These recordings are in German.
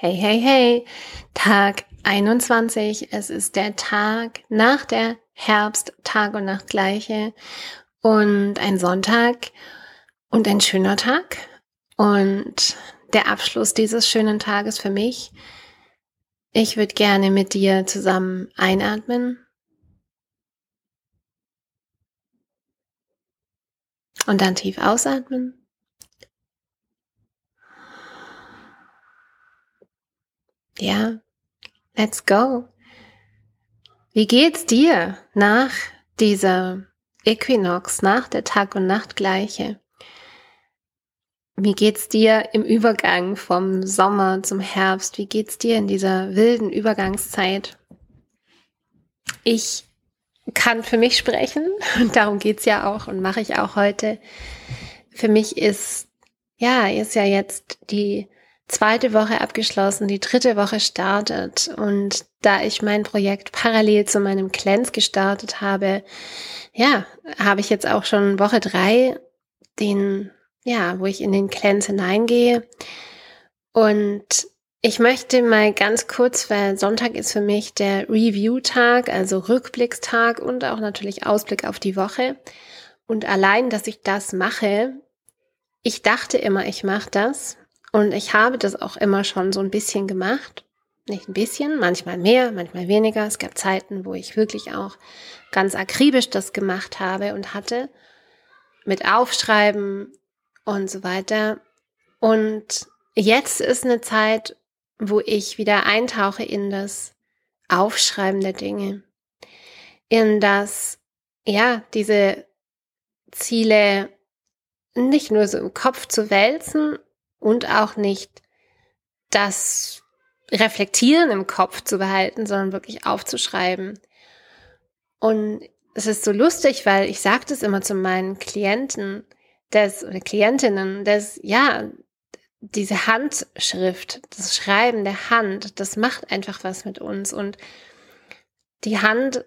Hey, hey, hey, Tag 21. Es ist der Tag nach der Herbst, Tag und Nacht gleiche und ein Sonntag und ein schöner Tag. Und der Abschluss dieses schönen Tages für mich. Ich würde gerne mit dir zusammen einatmen. Und dann tief ausatmen. Ja, let's go. Wie geht's dir nach dieser Äquinox, nach der Tag- und Nachtgleiche? Wie geht's dir im Übergang vom Sommer zum Herbst? Wie geht's dir in dieser wilden Übergangszeit? Ich kann für mich sprechen und darum geht's ja auch und mache ich auch heute. Für mich ist, ja, ist ja jetzt die zweite Woche abgeschlossen, die dritte Woche startet. Und da ich mein Projekt parallel zu meinem Cleanse gestartet habe, ja, habe ich jetzt auch schon Woche drei den, ja, wo ich in den Cleanse hineingehe. Und ich möchte mal ganz kurz, weil Sonntag ist für mich der Review-Tag, also Rückblickstag und auch natürlich Ausblick auf die Woche. Und allein, dass ich das mache, ich dachte immer, ich mache das, und ich habe das auch immer schon so ein bisschen gemacht. Nicht ein bisschen, manchmal mehr, manchmal weniger. Es gab Zeiten, wo ich wirklich auch ganz akribisch das gemacht habe und hatte. Mit Aufschreiben und so weiter. Und jetzt ist eine Zeit, wo ich wieder eintauche in das Aufschreiben der Dinge. In das, ja, diese Ziele nicht nur so im Kopf zu wälzen, und auch nicht das Reflektieren im Kopf zu behalten, sondern wirklich aufzuschreiben. Und es ist so lustig, weil ich sage das immer zu meinen Klienten, dass, oder Klientinnen, dass, ja, diese Handschrift, das Schreiben der Hand, das macht einfach was mit uns. Und die Hand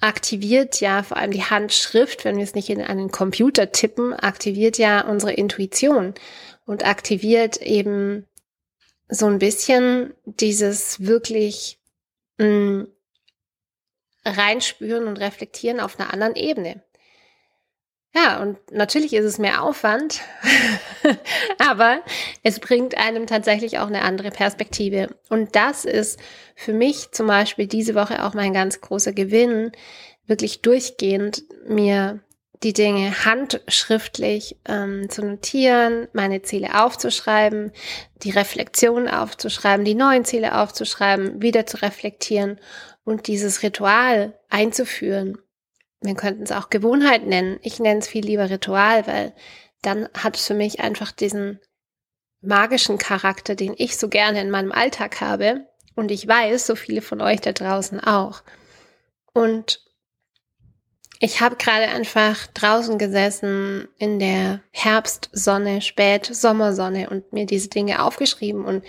aktiviert ja, vor allem die Handschrift, wenn wir es nicht in einen Computer tippen, aktiviert ja unsere Intuition und aktiviert eben so ein bisschen dieses wirklich mh, mm, reinspüren und reflektieren auf einer anderen Ebene. Ja, und natürlich ist es mehr Aufwand, aber es bringt einem tatsächlich auch eine andere Perspektive. Und das ist für mich zum Beispiel diese Woche auch mein ganz großer Gewinn, wirklich durchgehend mir die Dinge handschriftlich ähm, zu notieren, meine Ziele aufzuschreiben, die Reflexion aufzuschreiben, die neuen Ziele aufzuschreiben, wieder zu reflektieren und dieses Ritual einzuführen. Wir könnten es auch Gewohnheit nennen. Ich nenne es viel lieber Ritual, weil dann hat es für mich einfach diesen magischen Charakter, den ich so gerne in meinem Alltag habe. Und ich weiß, so viele von euch da draußen auch. Und ich habe gerade einfach draußen gesessen in der Herbstsonne, Spätsommersonne und mir diese Dinge aufgeschrieben und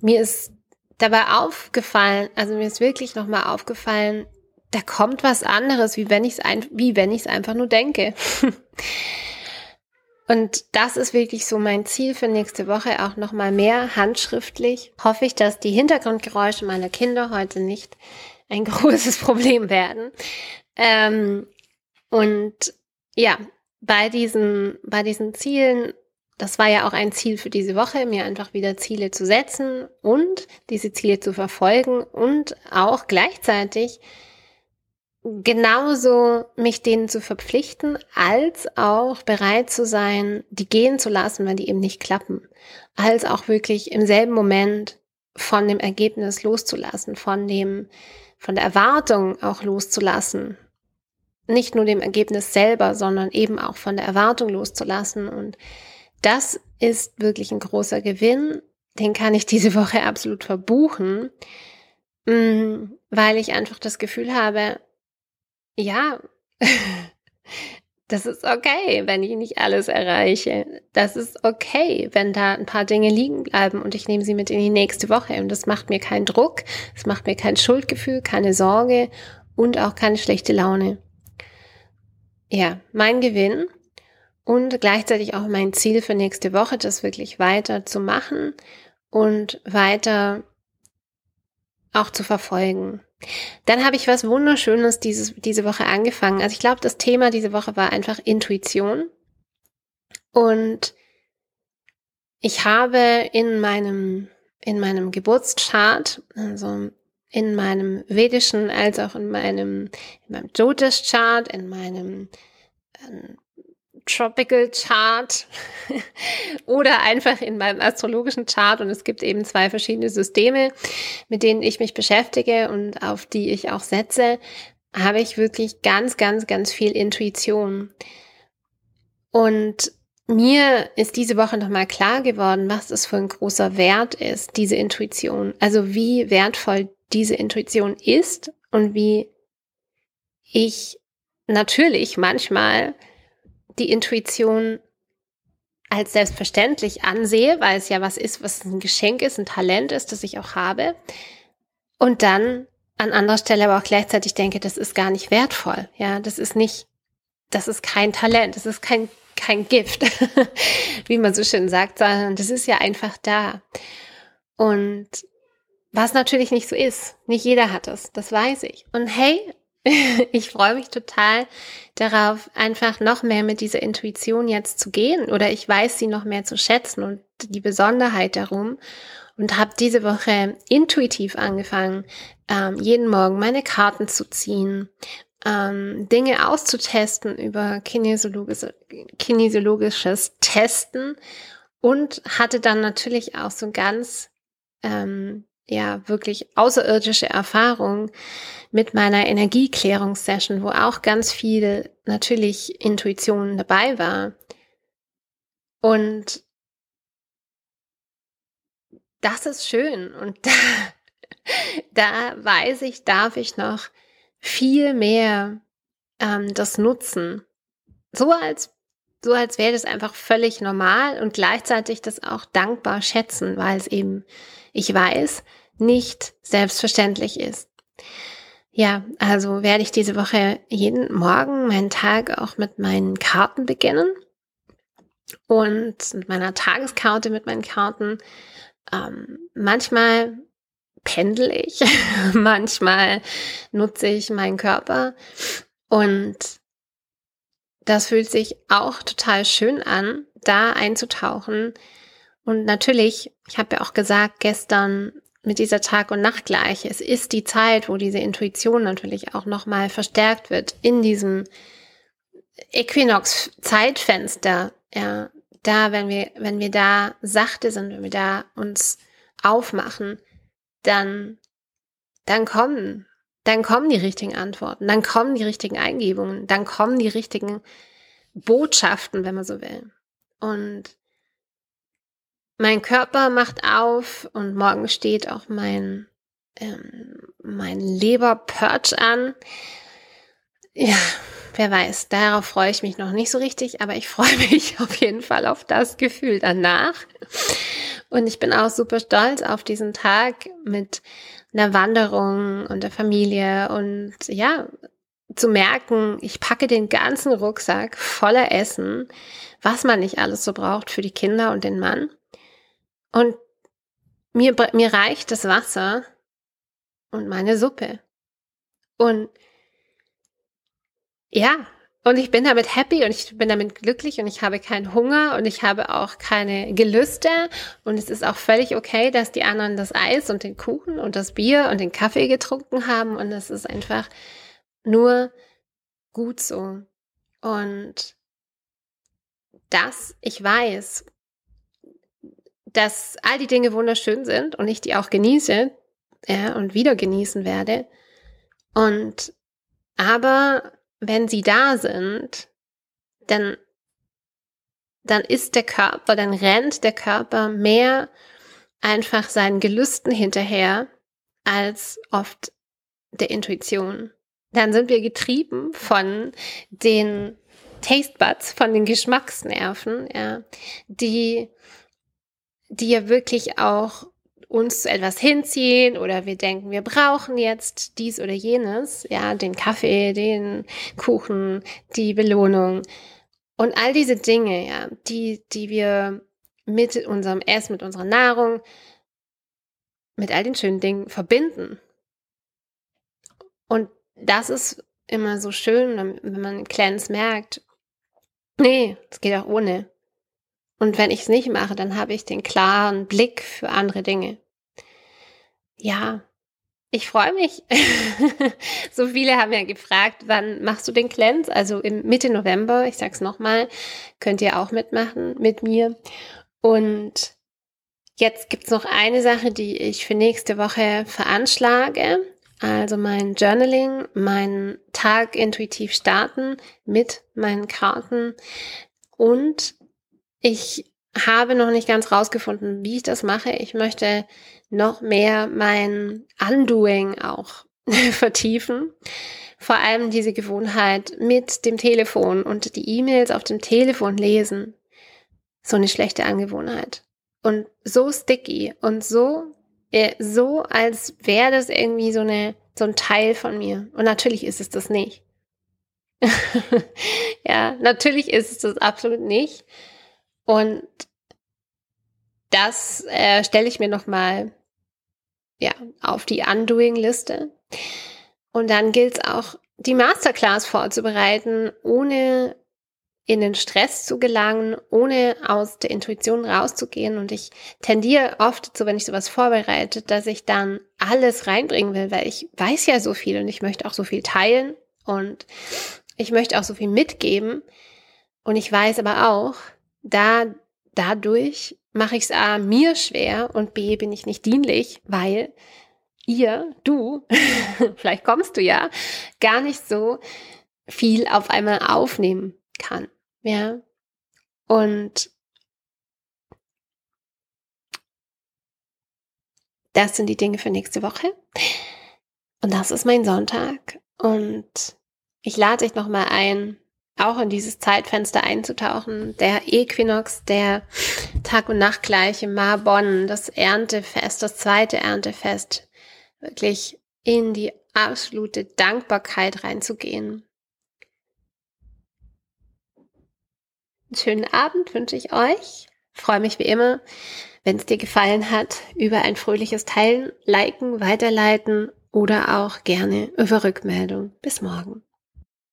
mir ist dabei aufgefallen, also mir ist wirklich nochmal aufgefallen, da kommt was anderes, wie wenn ich es ein, wie wenn ich es einfach nur denke. und das ist wirklich so mein Ziel für nächste Woche, auch nochmal mehr handschriftlich. Hoffe ich, dass die Hintergrundgeräusche meiner Kinder heute nicht ein großes Problem werden. Ähm, und ja, bei diesen, bei diesen Zielen, das war ja auch ein Ziel für diese Woche, mir einfach wieder Ziele zu setzen und diese Ziele zu verfolgen und auch gleichzeitig genauso mich denen zu verpflichten, als auch bereit zu sein, die gehen zu lassen, wenn die eben nicht klappen, als auch wirklich im selben Moment von dem Ergebnis loszulassen, von dem, von der Erwartung auch loszulassen, nicht nur dem Ergebnis selber, sondern eben auch von der Erwartung loszulassen. Und das ist wirklich ein großer Gewinn. Den kann ich diese Woche absolut verbuchen, mm, weil ich einfach das Gefühl habe, ja, das ist okay, wenn ich nicht alles erreiche. Das ist okay, wenn da ein paar Dinge liegen bleiben und ich nehme sie mit in die nächste Woche. Und das macht mir keinen Druck, es macht mir kein Schuldgefühl, keine Sorge und auch keine schlechte Laune ja, mein Gewinn und gleichzeitig auch mein Ziel für nächste Woche, das wirklich weiter zu machen und weiter auch zu verfolgen. Dann habe ich was Wunderschönes dieses, diese Woche angefangen. Also ich glaube, das Thema diese Woche war einfach Intuition. Und ich habe in meinem, in meinem Geburtschart, also in meinem vedischen als auch in meinem, in meinem Jyotish-Chart, in meinem ähm, Tropical Chart oder einfach in meinem astrologischen Chart. Und es gibt eben zwei verschiedene Systeme, mit denen ich mich beschäftige und auf die ich auch setze, habe ich wirklich ganz, ganz, ganz viel Intuition. Und mir ist diese Woche nochmal klar geworden, was das für ein großer Wert ist, diese Intuition. Also wie wertvoll diese Intuition ist und wie ich natürlich manchmal die Intuition als selbstverständlich ansehe, weil es ja was ist, was ein Geschenk ist, ein Talent ist, das ich auch habe. Und dann an anderer Stelle aber auch gleichzeitig denke, das ist gar nicht wertvoll. Ja, das ist nicht, das ist kein Talent, das ist kein, kein Gift, wie man so schön sagt, sondern das ist ja einfach da. Und was natürlich nicht so ist. Nicht jeder hat es, das weiß ich. Und hey, ich freue mich total darauf, einfach noch mehr mit dieser Intuition jetzt zu gehen oder ich weiß sie noch mehr zu schätzen und die Besonderheit darum und habe diese Woche intuitiv angefangen, ähm, jeden Morgen meine Karten zu ziehen, ähm, Dinge auszutesten über kinesiologische, kinesiologisches Testen und hatte dann natürlich auch so ganz ähm, ja wirklich außerirdische Erfahrung mit meiner Energieklärungssession, wo auch ganz viel natürlich Intuition dabei war. Und das ist schön und da, da weiß ich, darf ich noch viel mehr ähm, das nutzen. So als so als wäre das einfach völlig normal und gleichzeitig das auch dankbar schätzen, weil es eben, ich weiß, nicht selbstverständlich ist. Ja, also werde ich diese Woche jeden Morgen meinen Tag auch mit meinen Karten beginnen und mit meiner Tageskarte mit meinen Karten. Ähm, manchmal pendel ich, manchmal nutze ich meinen Körper und das fühlt sich auch total schön an, da einzutauchen. Und natürlich, ich habe ja auch gesagt gestern mit dieser Tag- und Nachtgleiche, es ist die Zeit, wo diese Intuition natürlich auch nochmal verstärkt wird in diesem Äquinox-Zeitfenster. Ja, da, wenn wir, wenn wir da sachte sind, wenn wir da uns aufmachen, dann, dann kommen dann kommen die richtigen Antworten, dann kommen die richtigen Eingebungen, dann kommen die richtigen Botschaften, wenn man so will. Und mein Körper macht auf und morgen steht auch mein, ähm, mein Leber-Perch an. Ja, wer weiß, darauf freue ich mich noch nicht so richtig, aber ich freue mich auf jeden Fall auf das Gefühl danach. Und ich bin auch super stolz auf diesen Tag mit einer Wanderung und der Familie und ja, zu merken, ich packe den ganzen Rucksack voller Essen, was man nicht alles so braucht für die Kinder und den Mann. Und mir, mir reicht das Wasser und meine Suppe. Und ja, und ich bin damit happy und ich bin damit glücklich und ich habe keinen Hunger und ich habe auch keine Gelüste. Und es ist auch völlig okay, dass die anderen das Eis und den Kuchen und das Bier und den Kaffee getrunken haben. Und es ist einfach nur gut so. Und dass ich weiß, dass all die Dinge wunderschön sind und ich die auch genieße ja, und wieder genießen werde. Und aber wenn sie da sind, dann, dann ist der Körper, dann rennt der Körper mehr einfach seinen Gelüsten hinterher als oft der Intuition. Dann sind wir getrieben von den Taste Buds, von den Geschmacksnerven, ja, die, die ja wirklich auch uns zu etwas hinziehen oder wir denken, wir brauchen jetzt dies oder jenes, ja, den Kaffee, den Kuchen, die Belohnung und all diese Dinge, ja, die, die wir mit unserem Essen, mit unserer Nahrung mit all den schönen Dingen verbinden. Und das ist immer so schön, wenn man Clans merkt, nee, es geht auch ohne. Und wenn ich es nicht mache, dann habe ich den klaren Blick für andere Dinge. Ja, ich freue mich. so viele haben ja gefragt, wann machst du den Cleanse? Also im Mitte November, ich sag's nochmal, könnt ihr auch mitmachen mit mir. Und jetzt gibt's noch eine Sache, die ich für nächste Woche veranschlage. Also mein Journaling, meinen Tag intuitiv starten mit meinen Karten. Und ich habe noch nicht ganz rausgefunden, wie ich das mache. Ich möchte noch mehr mein Undoing auch vertiefen. Vor allem diese Gewohnheit mit dem Telefon und die E-Mails auf dem Telefon lesen. So eine schlechte Angewohnheit. Und so sticky und so, äh, so als wäre das irgendwie so eine, so ein Teil von mir. Und natürlich ist es das nicht. ja, natürlich ist es das absolut nicht. Und das äh, stelle ich mir nochmal ja, auf die Undoing-Liste. Und dann gilt es auch, die Masterclass vorzubereiten, ohne in den Stress zu gelangen, ohne aus der Intuition rauszugehen. Und ich tendiere oft dazu, wenn ich sowas vorbereite, dass ich dann alles reinbringen will, weil ich weiß ja so viel und ich möchte auch so viel teilen und ich möchte auch so viel mitgeben. Und ich weiß aber auch, da dadurch mache ich es A mir schwer und B bin ich nicht dienlich, weil ihr, du, vielleicht kommst du ja, gar nicht so viel auf einmal aufnehmen kann. Ja. Und das sind die Dinge für nächste Woche. Und das ist mein Sonntag. Und ich lade dich nochmal ein, auch in dieses Zeitfenster einzutauchen. Der Äquinox, der Tag- und Nachtgleiche Marbonn, das Erntefest, das zweite Erntefest, wirklich in die absolute Dankbarkeit reinzugehen. Einen schönen Abend wünsche ich euch. freue mich wie immer, wenn es dir gefallen hat, über ein fröhliches Teilen, Liken, Weiterleiten oder auch gerne über Rückmeldung. Bis morgen.